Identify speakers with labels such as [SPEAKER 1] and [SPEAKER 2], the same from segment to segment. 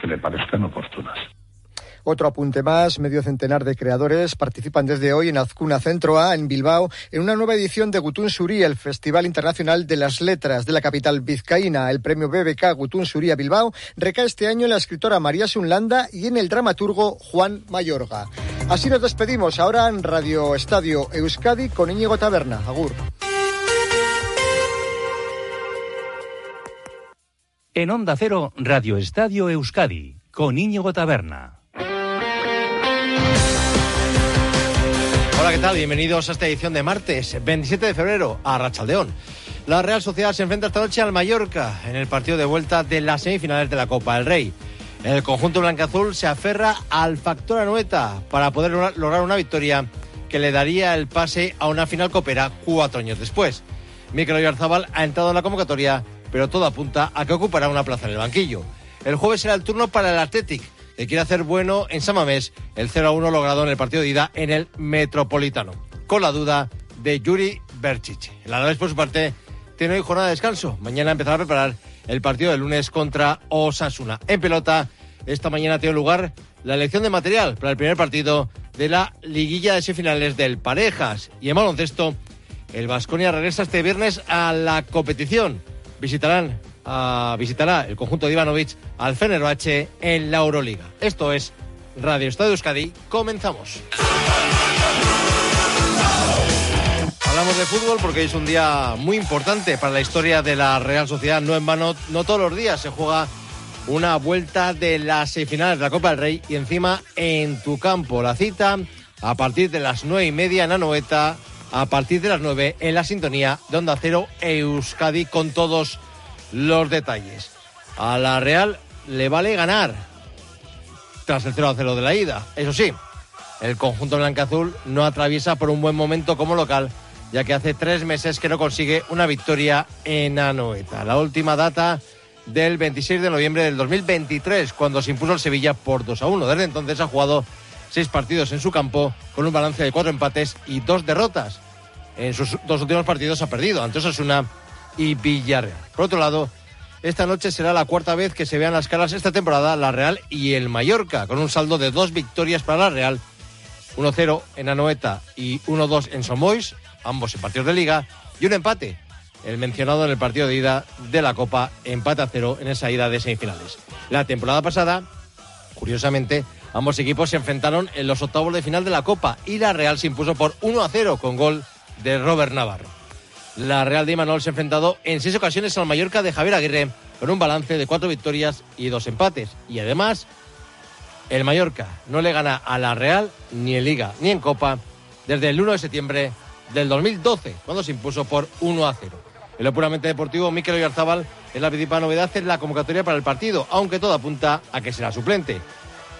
[SPEAKER 1] que le parezcan oportunas.
[SPEAKER 2] Otro apunte más, medio centenar de creadores participan desde hoy en Azcuna Centro A, en Bilbao, en una nueva edición de Gutun Suri, el Festival Internacional de las Letras de la capital vizcaína. El premio BBK Gutun Suri a Bilbao recae este año en la escritora María Sunlanda y en el dramaturgo Juan Mayorga. Así nos despedimos ahora en Radio Estadio Euskadi con Íñigo Taberna. Agur.
[SPEAKER 3] En Onda Cero, Radio Estadio Euskadi, con Íñigo Taberna.
[SPEAKER 4] Hola, ¿qué tal? Bienvenidos a esta edición de martes, 27 de febrero, a Rachaldeón. La Real Sociedad se enfrenta esta noche al Mallorca en el partido de vuelta de las semifinales de la Copa del Rey. El conjunto blanca-azul se aferra al factor anueta para poder lograr una victoria que le daría el pase a una final copera cuatro años después. Mikel Oyarzabal ha entrado en la convocatoria, pero todo apunta a que ocupará una plaza en el banquillo. El jueves será el turno para el Athletic, que quiere hacer bueno en Samamés el 0-1 logrado en el partido de ida en el Metropolitano, con la duda de Yuri Berchich. El Alavés, por su parte, tiene hoy jornada de descanso. Mañana empezará a preparar el partido del lunes contra Osasuna. En pelota, esta mañana tiene lugar la elección de material para el primer partido de la liguilla de semifinales del Parejas. Y en baloncesto, el Vasconia regresa este viernes a la competición. Visitarán visitará el conjunto de Ivanovic al Fenerbahce en la Euroliga. Esto es Radio Estadio Euskadi. Comenzamos. Hablamos de fútbol porque es un día muy importante para la historia de la Real Sociedad. No en vano, no todos los días se juega una vuelta de las semifinales de la Copa del Rey y encima en tu campo. La cita a partir de las nueve y media en Anoeta, a partir de las nueve en la sintonía de Onda Cero Euskadi con todos los detalles. A la Real le vale ganar tras el 0 a 0 de la ida. Eso sí, el conjunto blanca-azul no atraviesa por un buen momento como local, ya que hace tres meses que no consigue una victoria en Anoeta. La última data del 26 de noviembre del 2023, cuando se impuso el Sevilla por 2 a 1. Desde entonces ha jugado seis partidos en su campo, con un balance de cuatro empates y dos derrotas. En sus dos últimos partidos ha perdido ante Osasuna y Villarreal. Por otro lado, esta noche será la cuarta vez que se vean las caras esta temporada la Real y el Mallorca, con un saldo de dos victorias para la Real, 1-0 en Anoeta y 1-2 en Somois, ambos en partidos de liga, y un empate, el mencionado en el partido de ida de la Copa, empate a cero en esa ida de semifinales. La temporada pasada, curiosamente, ambos equipos se enfrentaron en los octavos de final de la Copa y la Real se impuso por 1-0 con gol de Robert Navarro. La Real de Imanol se ha enfrentado en seis ocasiones al Mallorca de Javier Aguirre con un balance de cuatro victorias y dos empates. Y además, el Mallorca no le gana a la Real ni en Liga ni en Copa desde el 1 de septiembre del 2012, cuando se impuso por 1 a 0. En lo puramente deportivo, Mikel Oyarzábal es la principal novedad en la convocatoria para el partido, aunque todo apunta a que será suplente.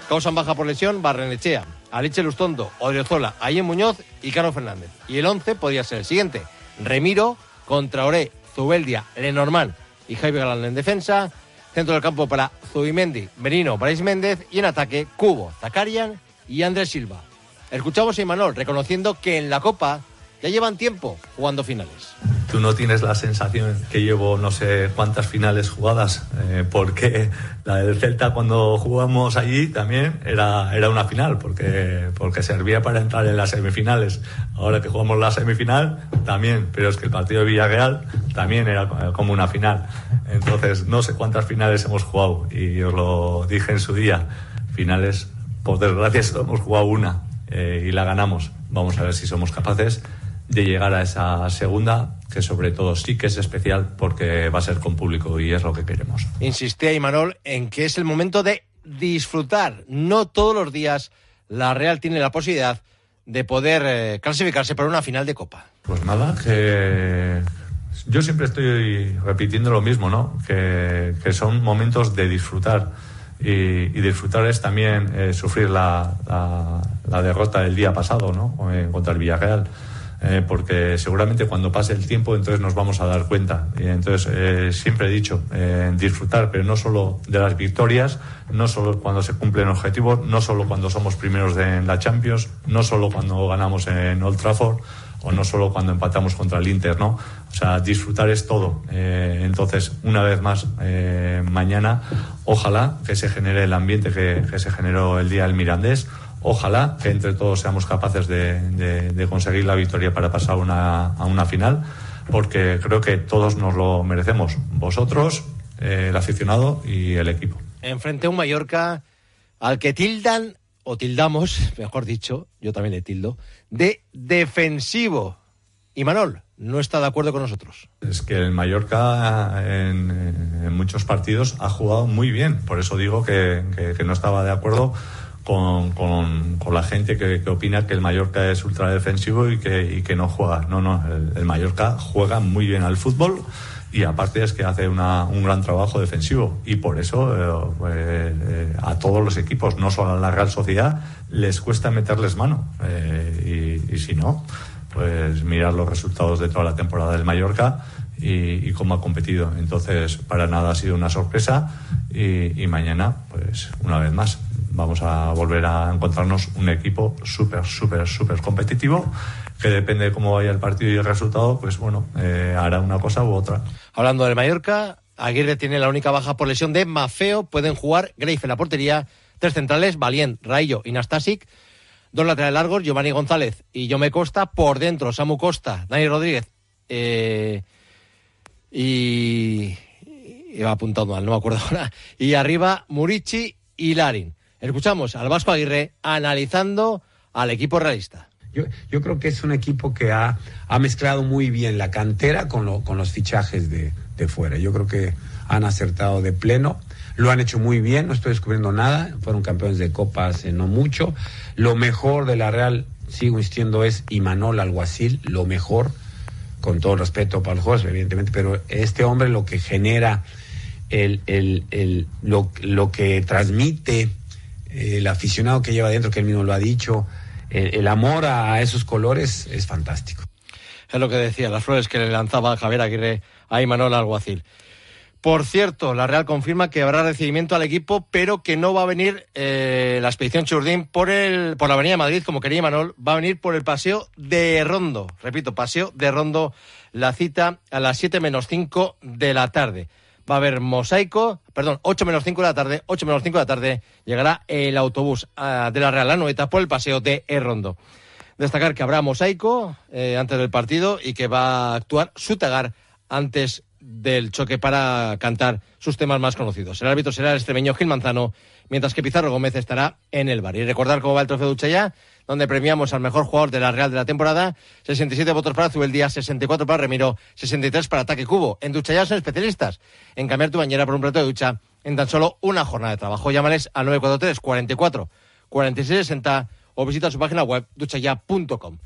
[SPEAKER 4] Causan baja por lesión Barrenechea, Aliche Lustondo, Odriozola, Ayen Muñoz y Carlos Fernández. Y el 11 podría ser el siguiente. Remiro, contra Oré, Zubeldia, Lenormand y Jaime Galán en defensa. Centro del campo para Zubimendi, Benino, Brais Méndez y en ataque Cubo, Zakarian y Andrés Silva. Escuchamos a Imanol reconociendo que en la Copa ya llevan tiempo jugando finales.
[SPEAKER 5] Tú no tienes la sensación que llevo no sé cuántas finales jugadas, eh, porque la del Celta cuando jugamos allí también era, era una final, porque, porque servía para entrar en las semifinales. Ahora que jugamos la semifinal, también, pero es que el partido de Villarreal también era como una final. Entonces, no sé cuántas finales hemos jugado, y os lo dije en su día, finales, por desgracia, hemos jugado una eh, y la ganamos. Vamos a ver si somos capaces de llegar a esa segunda, que sobre todo sí que es especial porque va a ser con público y es lo que queremos.
[SPEAKER 4] Insistía Imanol en que es el momento de disfrutar. No todos los días la Real tiene la posibilidad de poder eh, clasificarse para una final de Copa.
[SPEAKER 5] Pues nada, que yo siempre estoy repitiendo lo mismo, ¿no? Que, son momentos de disfrutar. Y, disfrutar es también eh, sufrir la, la, derrota del día pasado, ¿no? Eh, contra el Villarreal. Eh, porque seguramente cuando pase el tiempo entonces nos vamos a dar cuenta. Entonces eh, siempre he dicho, eh, disfrutar, pero no solo de las victorias, no solo cuando se cumplen objetivos, no solo cuando somos primeros de, en la Champions, no solo cuando ganamos en Old Trafford, o no solo cuando empatamos contra el Inter, ¿no? O sea, disfrutar es todo. Eh, entonces, una vez más, eh, mañana, ojalá que se genere el ambiente que, que, se generó el día del Mirandés. Ojalá que entre todos seamos capaces de, de, de conseguir la victoria para pasar una, a una final, porque creo que todos nos lo merecemos. Vosotros, eh, el aficionado y el equipo.
[SPEAKER 4] Enfrente a un Mallorca al que tildan, o tildamos, mejor dicho, yo también le tildo, de defensivo. Y Manol no está de acuerdo con nosotros.
[SPEAKER 5] Es que el Mallorca en, en muchos partidos ha jugado muy bien, por eso digo que, que, que no estaba de acuerdo con, con, la gente que, opina que el Mallorca es ultra defensivo y que, y que no juega. No, no, el, Mallorca juega muy bien al fútbol y aparte es que hace una, un gran trabajo defensivo y por eso eh, eh, a todos los equipos, no solo a la Real Sociedad, les cuesta meterles mano eh, y, si no, pues mirar los resultados de toda la temporada del Mallorca y, cómo ha competido. Entonces, para nada ha sido una sorpresa y mañana, pues una vez más, vamos a volver a encontrarnos un equipo súper, súper, súper competitivo que depende de cómo vaya el partido y el resultado, pues bueno, eh, hará una cosa u otra.
[SPEAKER 4] Hablando del Mallorca, Aguirre tiene la única baja por lesión de Mafeo, pueden jugar Greife en la portería, tres centrales, Valient, Rayo y Nastasic, dos laterales largos, Giovanni González y Yome Costa, por dentro Samu Costa, Dani Rodríguez eh, y... Iba apuntando mal, no me acuerdo ahora. Y arriba Murici y Larin. Escuchamos al Vasco Aguirre analizando al equipo realista.
[SPEAKER 1] Yo, creo que es un equipo que ha, ha mezclado muy bien la cantera con, lo, con los fichajes de, de, fuera. Yo creo que han acertado de pleno. Lo han hecho muy bien, no estoy descubriendo nada. Fueron campeones de Copa hace no mucho. Lo mejor de la Real, sigo insistiendo, es Imanol Alguacil. Lo mejor, con todo respeto para los jugadores, evidentemente, pero este hombre lo que genera, el, el, el, lo, lo que transmite el aficionado que lleva dentro, que él mismo lo ha dicho, el, el, amor a esos colores es fantástico.
[SPEAKER 4] Es lo que decía, las flores que le lanzaba Javier Aguirre a Imanol Alguacil. Por cierto, la Real confirma que habrá recibimiento al equipo, pero que no va a venir eh, la expedición Churdín por, el, por la Avenida de Madrid, como quería Imanol, va a venir por el Paseo de Rondo. Repito, Paseo de Rondo, la cita a las 7 menos 5 de la tarde va a haber mosaico, perdón, 8 menos 5 de la tarde, 8 menos 5 de la tarde llegará el autobús uh, de la Real Anoeta por el paseo de Errondo. Destacar que habrá mosaico eh, antes del partido y que va a actuar Sutagar antes del choque para cantar sus temas más conocidos. El árbitro será el extremeño Gil Manzano, mientras que Pizarro Gómez estará en el bar. Y recordar cómo va el trofeo de Uchaya, donde premiamos al mejor jugador de la Real de la temporada. 67 votos para Zubeldia, 64 para Remiro, 63 para Ataque Cubo. En Ducha son especialistas en cambiar tu bañera por un plato de ducha en tan solo una jornada de trabajo. Llámales al 943 44 46 60 o visita su página web duchaya.com.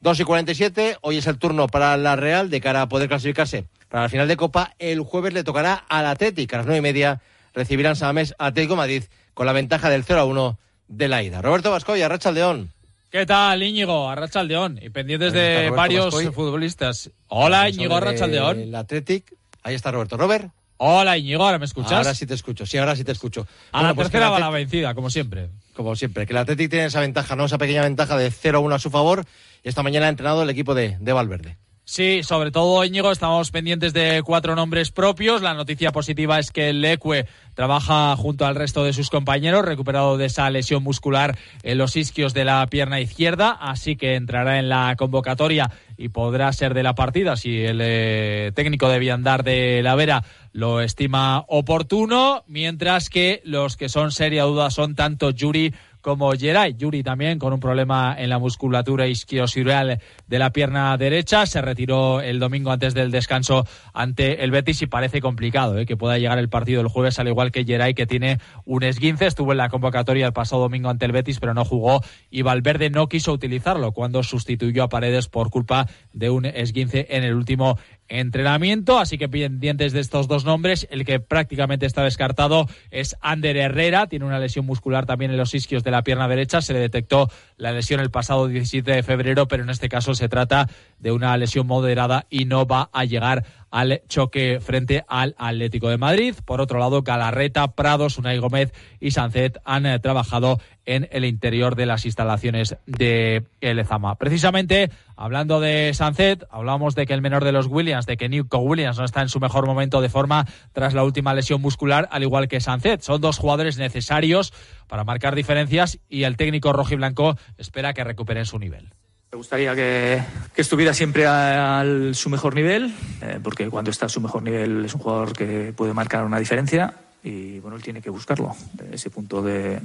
[SPEAKER 4] 2 y 47, hoy es el turno para la Real de cara a poder clasificarse para la final de Copa. El jueves le tocará al Atlético a las 9 y media. Recibirán Samamés Atlético Madrid con la ventaja del 0 a 1 de la ida. Roberto Vascoya, Racha Aldeón.
[SPEAKER 6] ¿Qué tal, Íñigo? Arracha Aldeón. Y pendientes de varios Vascoy. futbolistas. Hola, Íñigo Arracha Aldeón.
[SPEAKER 4] El Athletic. Ahí está Roberto. Robert.
[SPEAKER 6] Hola, Íñigo, ¿ahora me escuchas?
[SPEAKER 4] Ahora sí te escucho, sí, ahora sí te escucho.
[SPEAKER 6] A bueno, la pues tercera va la vencida, como siempre.
[SPEAKER 4] Como siempre, que el Athletic tiene esa ventaja, ¿no? Esa pequeña ventaja de 0-1 a su favor. Y esta mañana ha entrenado el equipo de, de Valverde.
[SPEAKER 6] Sí, sobre todo Íñigo, estamos pendientes de cuatro nombres propios. La noticia positiva es que el Leque trabaja junto al resto de sus compañeros, recuperado de esa lesión muscular en los isquios de la pierna izquierda, así que entrará en la convocatoria y podrá ser de la partida si el eh, técnico de Viandar de la Vera lo estima oportuno, mientras que los que son seria duda son tanto Yuri como Geray. Yuri también con un problema en la musculatura isquiosireal de la pierna derecha. Se retiró el domingo antes del descanso ante el Betis y parece complicado ¿eh? que pueda llegar el partido el jueves, al igual que Geray, que tiene un esguince. Estuvo en la convocatoria el pasado domingo ante el Betis, pero no jugó y Valverde no quiso utilizarlo cuando sustituyó a Paredes por culpa de un esguince en el último entrenamiento, así que pendientes de estos dos nombres, el que prácticamente está descartado es Ander Herrera, tiene una lesión muscular también en los isquios de la pierna derecha, se le detectó la lesión el pasado 17 de febrero, pero en este caso se trata de una lesión moderada y no va a llegar al choque frente al Atlético de Madrid. Por otro lado, Galarreta, Prados, Unai Gómez y Sancet han eh, trabajado en el interior de las instalaciones de Elezama. Precisamente, hablando de Sancet, hablamos de que el menor de los Williams, de que Nico Williams no está en su mejor momento de forma tras la última lesión muscular, al igual que Sancet. Son dos jugadores necesarios para marcar diferencias y el técnico rojiblanco espera que recuperen su nivel.
[SPEAKER 7] Me gustaría que, estuviera siempre a, su mejor nivel, eh, porque cuando está a su mejor nivel es un jugador que puede marcar una diferencia y bueno, él tiene que buscarlo, ese punto de,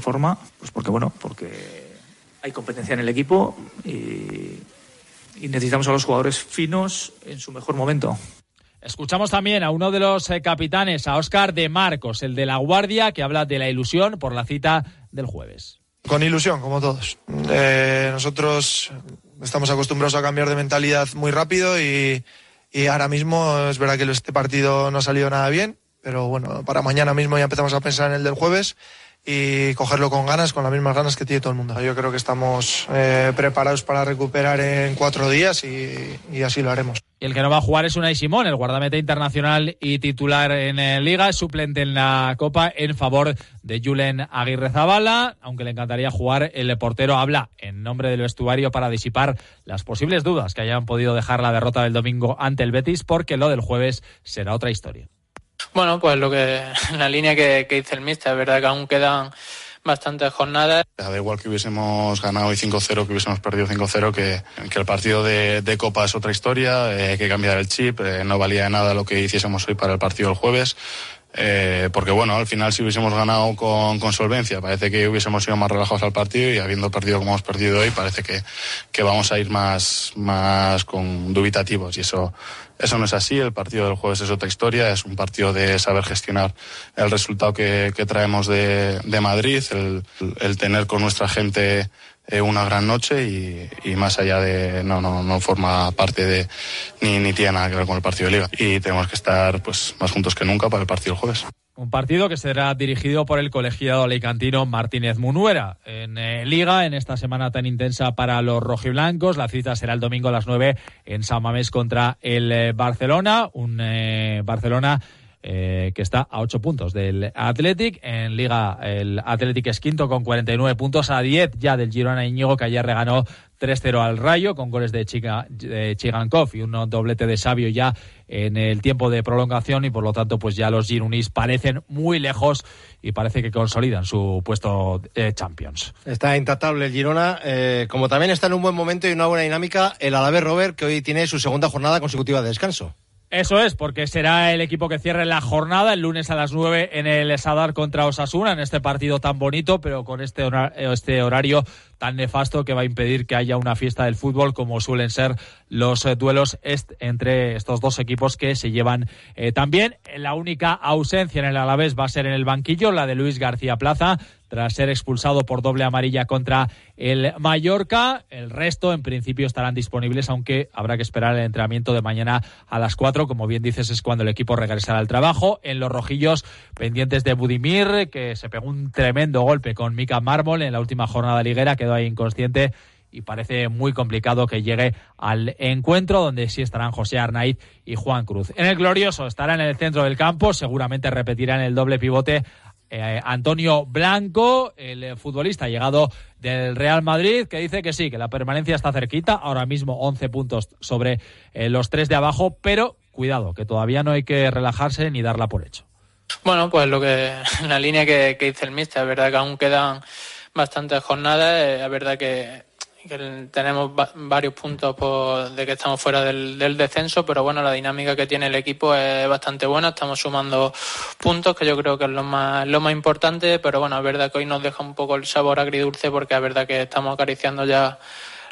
[SPEAKER 7] forma, pues porque bueno, porque hay competencia en el equipo y, necesitamos a los jugadores finos en su mejor momento.
[SPEAKER 6] Escuchamos también a uno de los eh, capitanes, a Óscar de Marcos, el de la Guardia, que habla de la ilusión por la cita del jueves.
[SPEAKER 8] Con ilusión, como todos. Eh, nosotros estamos acostumbrados a cambiar de mentalidad muy rápido y, y ahora mismo es verdad que este partido no ha salido nada bien, pero bueno, para mañana mismo ya empezamos a pensar en el del jueves y cogerlo con ganas, con las mismas ganas que tiene todo el mundo. Yo creo que estamos eh, preparados para recuperar en cuatro días y, así lo haremos.
[SPEAKER 6] Y el que no va a jugar es Unai Simón, el guardameta internacional y titular en eh, Liga, suplente en la Copa en favor de Julen Aguirre Zabala, aunque le encantaría jugar, el portero habla en nombre del vestuario para disipar las posibles dudas que hayan podido dejar la derrota del domingo ante el Betis, porque lo del jueves será otra historia.
[SPEAKER 9] Bueno, pues lo que la línea que, que dice el míster, es verdad que aún quedan bastantes jornadas.
[SPEAKER 10] Da igual que hubiésemos ganado hoy 5-0, que hubiésemos perdido 5-0, que, el partido de, Copa es otra historia, eh, hay que cambiar el chip, eh, no valía nada lo que hiciésemos hoy para el partido del jueves. Eh, porque bueno, al final si hubiésemos ganado con, con, solvencia, parece que hubiésemos ido más relajados al partido y habiendo perdido como hemos perdido hoy, parece que, que vamos a ir más, más con dubitativos y eso, eso no es así. El partido del jueves es otra historia, es un partido de saber gestionar el resultado que, que traemos de, de Madrid, el, el tener con nuestra gente eh, una gran noche y, y, más allá de no no no forma parte de ni, ni tiene nada que ver con el partido de liga y tenemos que estar pues más juntos que nunca para el partido del jueves.
[SPEAKER 6] Un partido que será dirigido por el colegiado alicantino Martínez Munuera. En eh, Liga, en esta semana tan intensa para los rojiblancos, la cita será el domingo a las 9 en San Mamés contra el eh, Barcelona. Un Barcelona eh, que está a 8 puntos del Athletic. En Liga, el Athletic es quinto con 49 puntos, a 10 ya del Girona Iñigo, que ayer reganó 3-0 al Rayo, con goles de, Chiga, Chigankov y un doblete de Sabio ya en el tiempo de prolongación y por lo tanto pues ya los Gironis parecen muy lejos y parece que consolidan su puesto de Champions.
[SPEAKER 4] Está intratable el Girona, eh, como también está en un buen momento y una buena dinámica el Alavés Robert que hoy tiene su segunda jornada consecutiva de descanso.
[SPEAKER 6] Eso es, porque será el equipo que cierre la jornada el lunes a las 9 en el Sadar contra Osasuna, en este partido tan bonito, pero con este, este horario tan nefasto que va a impedir que haya una fiesta del fútbol como suelen ser los eh, duelos entre estos dos equipos que se llevan eh, también. La única ausencia en el Alavés va a ser en el banquillo, la de Luis García Plaza, tras ser expulsado por doble amarilla contra el Mallorca. El resto, en principio, estarán disponibles, aunque habrá que esperar el entrenamiento de mañana a las 4. Como bien dices, es cuando el equipo regresará al trabajo. En los rojillos, pendientes de Budimir, que se pegó un tremendo golpe con Mika Mármol en la última jornada liguera, quedó ahí inconsciente y parece muy complicado que llegue al encuentro donde sí estarán José Arnaiz y Juan Cruz. En el glorioso estará en el centro del campo, seguramente repetirán el doble pivote eh, Antonio Blanco, el futbolista llegado del Real Madrid, que dice que sí, que la permanencia está cerquita, ahora mismo 11 puntos sobre eh, los tres de abajo, pero cuidado, que todavía no hay que relajarse ni darla por hecho.
[SPEAKER 9] Bueno, pues lo que la línea que, dice el míster, es verdad que aún quedan bastantes jornadas, eh, es verdad que que tenemos varios puntos de que estamos fuera del, descenso, pero bueno, la dinámica que tiene el equipo es bastante buena, estamos sumando puntos, que yo creo que es lo más, lo más importante, pero bueno, es verdad que hoy nos deja un poco el sabor agridulce porque es verdad que estamos acariciando ya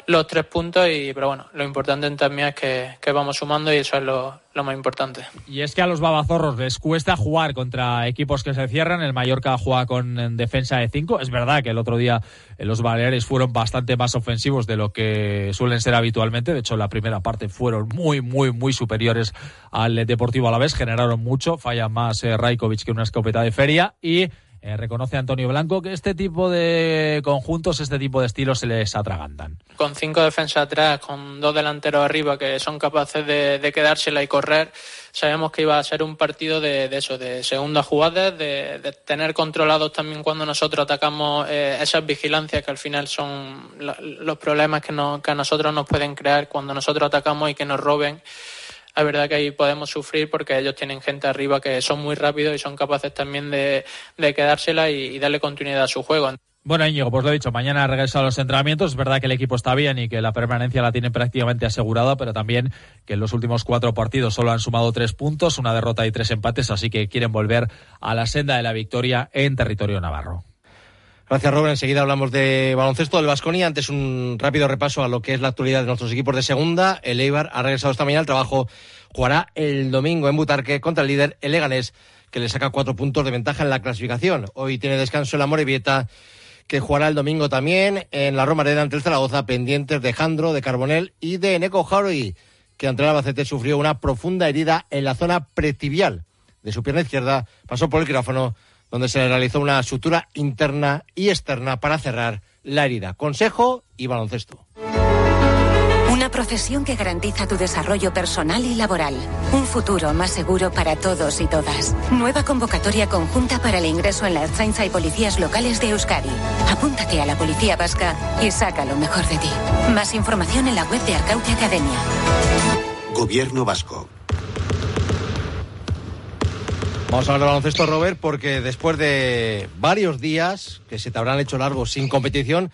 [SPEAKER 9] los tres puntos, y pero bueno, lo importante también es que, que vamos sumando y eso es lo, lo más importante.
[SPEAKER 6] Y es que a los babazorros les cuesta jugar contra equipos que se cierran. El Mallorca juega con defensa de 5. Es verdad que el otro día eh, los Baleares fueron bastante más ofensivos de lo que suelen ser habitualmente. De hecho, la primera parte fueron muy, muy, muy superiores al Deportivo a la vez. Generaron mucho. Falla más eh, que una escopeta de feria. Y eh, reconoce Antonio Blanco que este tipo de conjuntos, este tipo de estilos se les atragantan.
[SPEAKER 9] Con cinco defensas atrás, con dos delanteros arriba que son capaces de, quedársela y correr, sabemos que iba a ser un partido de, eso, de segunda jugada, de, tener controlados también cuando nosotros atacamos eh, esas vigilancias que al final son los problemas que, que a nosotros nos pueden crear cuando nosotros atacamos y que nos roben la verdad que ahí podemos sufrir porque ellos tienen gente arriba que son muy rápidos y son capaces también de, quedársela y, darle continuidad a su juego.
[SPEAKER 6] Bueno, Íñigo, pues lo he dicho, mañana regresa a los entrenamientos. Es verdad que el equipo está bien y que la permanencia la tiene prácticamente asegurada, pero también que en los últimos cuatro partidos solo han sumado tres puntos, una derrota y tres empates, así que quieren volver a la senda de la victoria en territorio navarro.
[SPEAKER 4] Gracias, Robert. Enseguida hablamos de baloncesto del Vasconia. Antes un rápido repaso a lo que es la actualidad de nuestros equipos de segunda. El Eibar ha regresado esta mañana al trabajo. Jugará el domingo en Butarque contra el líder, el Leganés, que le saca cuatro puntos de ventaja en la clasificación. Hoy tiene descanso el Amorebieta, que jugará el domingo también en la Romareda ante el Zaragoza, pendientes de Jandro, de Carbonel y de Neko Harui, que ante el Albacete sufrió una profunda herida en la zona pretibial de su pierna izquierda. Pasó por el quirófano donde se le realizó una sutura interna y externa para cerrar la herida. Consejo y baloncesto.
[SPEAKER 11] Una profesión que garantiza tu desarrollo personal y laboral. Un futuro más seguro para todos y todas. Nueva convocatoria conjunta para el ingreso en la Ertzaintza y policías locales de Euskadi. Apúntate a la Policía Vasca y saca lo mejor de ti. Más información en la web de Arcaute Academia.
[SPEAKER 12] Gobierno Vasco.
[SPEAKER 4] Vamos a hablar de baloncesto, Robert, porque después de varios días que se te habrán hecho largos sin competición,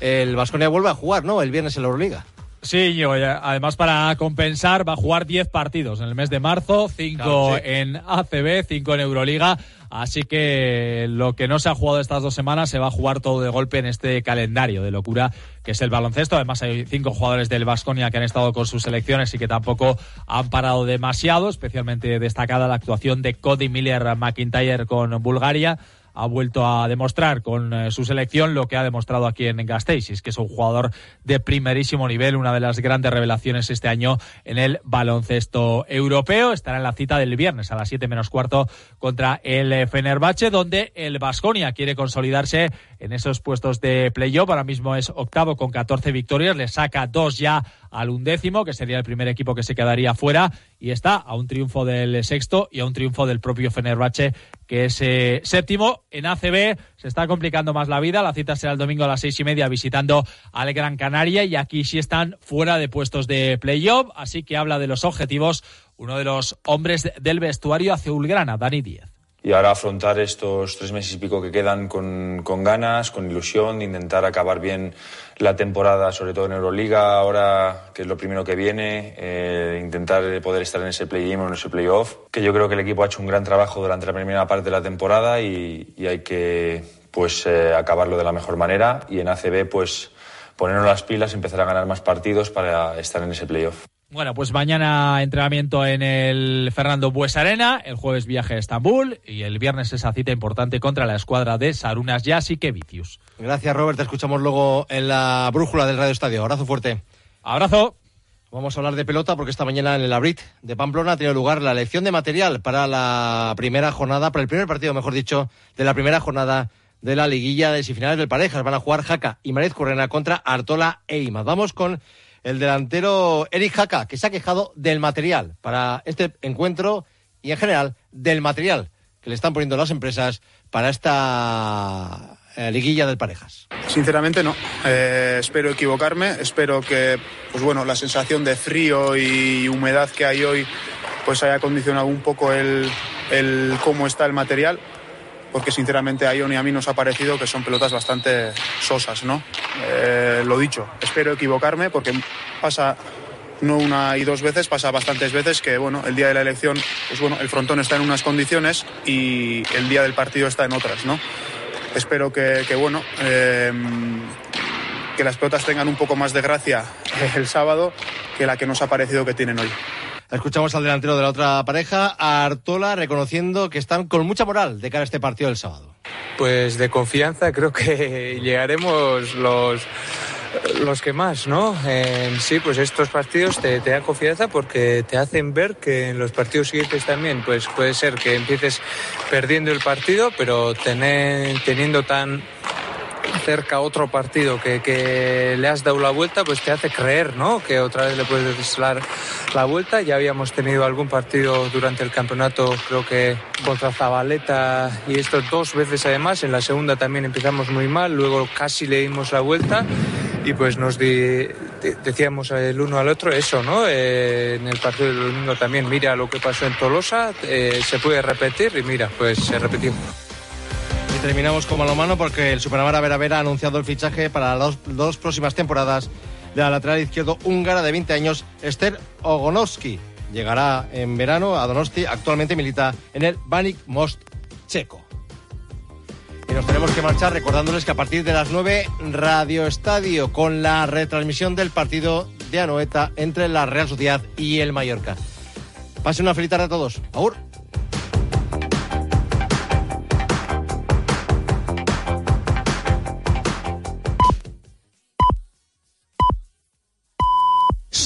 [SPEAKER 4] el Vasconia vuelve a jugar, ¿no? El viernes en la Euroliga.
[SPEAKER 6] Sí, yo, además para compensar va a jugar 10 partidos en el mes de marzo, 5 en ACB, 5 en Euroliga. Así que lo que no se ha jugado estas dos semanas se va a jugar todo de golpe en este calendario de locura que es el baloncesto. Además hay cinco jugadores del Vasconia que han estado con sus selecciones y que tampoco han parado demasiado. Especialmente destacada la actuación de Cody Miller McIntyre con Bulgaria ha vuelto a demostrar con eh, su selección lo que ha demostrado aquí en Gasteiz, que es un jugador de primerísimo nivel, una de las grandes revelaciones este año en el baloncesto europeo. Estará en la cita del viernes a las 7 menos cuarto contra el Fenerbahce, donde el Vasconia quiere consolidarse en esos puestos de playoff. Ahora mismo es octavo con 14 victorias, le saca dos ya al undécimo, que sería el primer equipo que se quedaría fuera, y está a un triunfo del sexto y a un triunfo del propio Fenerbahce, que es eh, séptimo. En ACB se está complicando más la vida. La cita será el domingo a las seis y media visitando al Gran Canaria y aquí sí están fuera de puestos de playoff. Así que habla de los objetivos uno de los hombres del vestuario azulgrana, Dani Díaz
[SPEAKER 13] y ahora afrontar estos tres meses y pico que quedan con, con, ganas, con ilusión, intentar acabar bien la temporada, sobre todo en Euroliga, ahora que es lo primero que viene, eh, intentar poder estar en ese play-in o en ese play-off, que yo creo que el equipo ha hecho un gran trabajo durante la primera parte de la temporada y, y hay que pues eh, acabarlo de la mejor manera y en ACB pues ponernos las pilas, empezar a ganar más partidos para estar en ese play-off.
[SPEAKER 6] Bueno, pues mañana entrenamiento en el Fernando Bues Arena, el jueves viaje a Estambul y el viernes esa cita importante contra la escuadra de Sarunas y Kevicius.
[SPEAKER 4] Gracias, Robert. Te escuchamos luego en la brújula del Radio Estadio. Abrazo fuerte.
[SPEAKER 6] Abrazo.
[SPEAKER 4] Vamos a hablar de pelota porque esta mañana en el Abrit de Pamplona ha tenido lugar la elección de material para la primera jornada, para el primer partido, mejor dicho, de la primera jornada de la liguilla de semifinales del Parejas. Van a jugar Jaca y Mariz Correna contra Artola e Ima. Vamos con el delantero Eric Jaca, que se ha quejado del material para este encuentro y en general del material que le están poniendo las empresas para esta eh, liguilla del parejas.
[SPEAKER 14] Sinceramente no. Eh, espero equivocarme. Espero que, pues bueno, la sensación de frío y humedad que hay hoy, pues haya condicionado un poco el, el cómo está el material porque sinceramente a Ion y a mí nos ha parecido que son pelotas bastante sosas, ¿no? Eh, lo dicho, espero equivocarme porque pasa no una y dos veces, pasa bastantes veces que, bueno, el día de la elección, pues bueno, el frontón está en unas condiciones y el día del partido está en otras, ¿no? Espero que, bueno, eh, que las pelotas tengan un poco más de gracia el sábado que la que nos ha parecido que tienen hoy.
[SPEAKER 4] Escuchamos al delantero de la otra pareja, a Artola, reconociendo que están con mucha moral de cara a este partido del sábado.
[SPEAKER 15] Pues de confianza creo que llegaremos los los que más, ¿no? En sí, pues estos partidos te, te dan confianza porque te hacen ver que en los partidos siguientes también, pues puede ser que empieces perdiendo el partido, pero tener, teniendo tan cerca otro partido que, que, le has dado la vuelta, pues te hace creer, ¿no? Que otra vez le puedes dar la vuelta. Ya habíamos tenido algún partido durante el campeonato, creo que contra Zabaleta y esto dos veces además. En la segunda también empezamos muy mal, luego casi le dimos la vuelta y pues nos di, decíamos el uno al otro eso, ¿no? Eh, en el partido del domingo también, mira lo que pasó en Tolosa, eh, se puede repetir y mira, pues se repitió.
[SPEAKER 4] Terminamos con mano porque el Superamara Vera Vera ha anunciado el fichaje para las dos, dos próximas temporadas de la lateral izquierdo húngara de 20 años, Esther Ogonovsky. Llegará en verano a Donosti, actualmente milita en el Banik Most checo. Y nos tenemos que marchar recordándoles que a partir de las 9, Radio Estadio, con la retransmisión del partido de Anoeta entre la Real Sociedad y el Mallorca. Pase una feliz tarde a todos. Aur.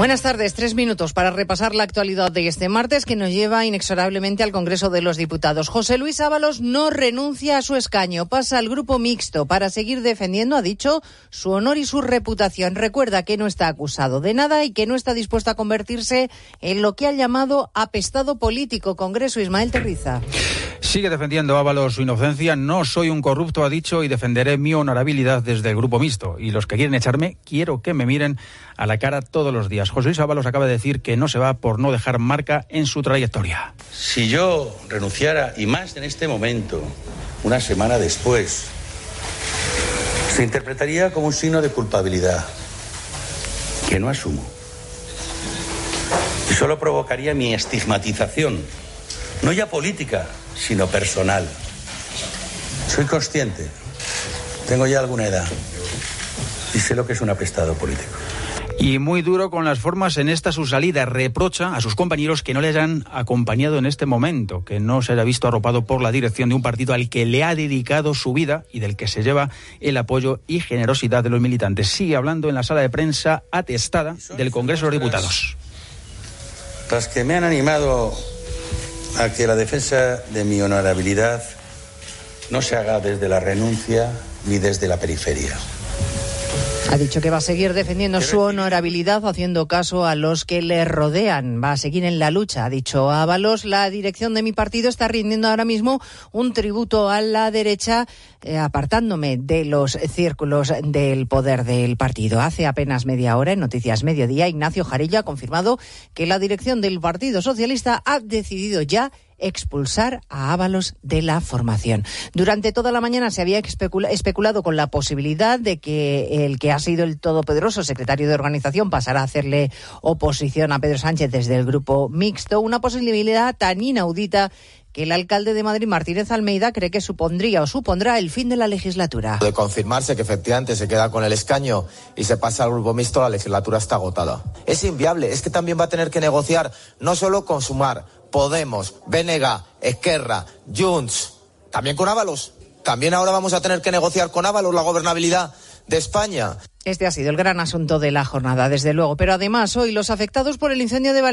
[SPEAKER 16] Buenas tardes, tres minutos para repasar la actualidad de este martes que nos lleva inexorablemente al Congreso de los Diputados. José Luis Ábalos no renuncia a su escaño, pasa al grupo mixto para seguir defendiendo, ha dicho, su honor y su reputación. Recuerda que no está acusado de nada y que no está dispuesto a convertirse en lo que ha llamado apestado político. Congreso Ismael Terriza.
[SPEAKER 17] Sigue defendiendo Ábalos su inocencia. No soy un corrupto, ha dicho, y defenderé mi honorabilidad desde el grupo mixto. Y los que quieren echarme, quiero que me miren a la cara todos los días. José Luis Ábalos acaba de decir que no se va por no dejar marca en su trayectoria.
[SPEAKER 18] Si yo renunciara, y más en este momento, una semana después, se interpretaría como un signo de culpabilidad que no asumo. Y solo provocaría mi estigmatización, no ya política, sino personal. Soy consciente, tengo ya alguna edad y sé lo que es un apestado político.
[SPEAKER 17] Y muy duro con las formas en esta su salida. Reprocha a sus compañeros que no le hayan acompañado en este momento, que no se haya visto arropado por la dirección de un partido al que le ha dedicado su vida y del que se lleva el apoyo y generosidad de los militantes. Sigue hablando en la sala de prensa atestada del Congreso de los Diputados.
[SPEAKER 18] Las que me han animado a que la defensa de mi honorabilidad no se haga desde la renuncia ni desde la periferia.
[SPEAKER 16] Ha dicho que va a seguir defendiendo su honorabilidad haciendo caso a los que le rodean. Va a seguir en la lucha. Ha dicho Ábalos, la dirección de mi partido está rindiendo ahora mismo un tributo a la derecha, eh, apartándome de los círculos del poder del partido. Hace apenas media hora, en Noticias Mediodía, Ignacio Jarilla ha confirmado que la dirección del Partido Socialista ha decidido ya expulsar a Ábalos de la formación. Durante toda la mañana se había especula especulado con la posibilidad de que el que ha sido el todopoderoso secretario de organización pasara a hacerle oposición a Pedro Sánchez desde el grupo mixto, una posibilidad tan inaudita que el alcalde de Madrid, Martínez Almeida, cree que supondría o supondrá el fin de la legislatura.
[SPEAKER 19] De confirmarse que efectivamente se queda con el escaño y se pasa al grupo mixto, la legislatura está agotada. Es inviable, es que también va a tener que negociar no solo con Sumar, Podemos, Venega, Esquerra, Junts, también con Ábalos. También ahora vamos a tener que negociar con Ábalos la gobernabilidad de España.
[SPEAKER 16] Este ha sido el gran asunto de la jornada, desde luego. Pero además, hoy los afectados por el incendio de Valencia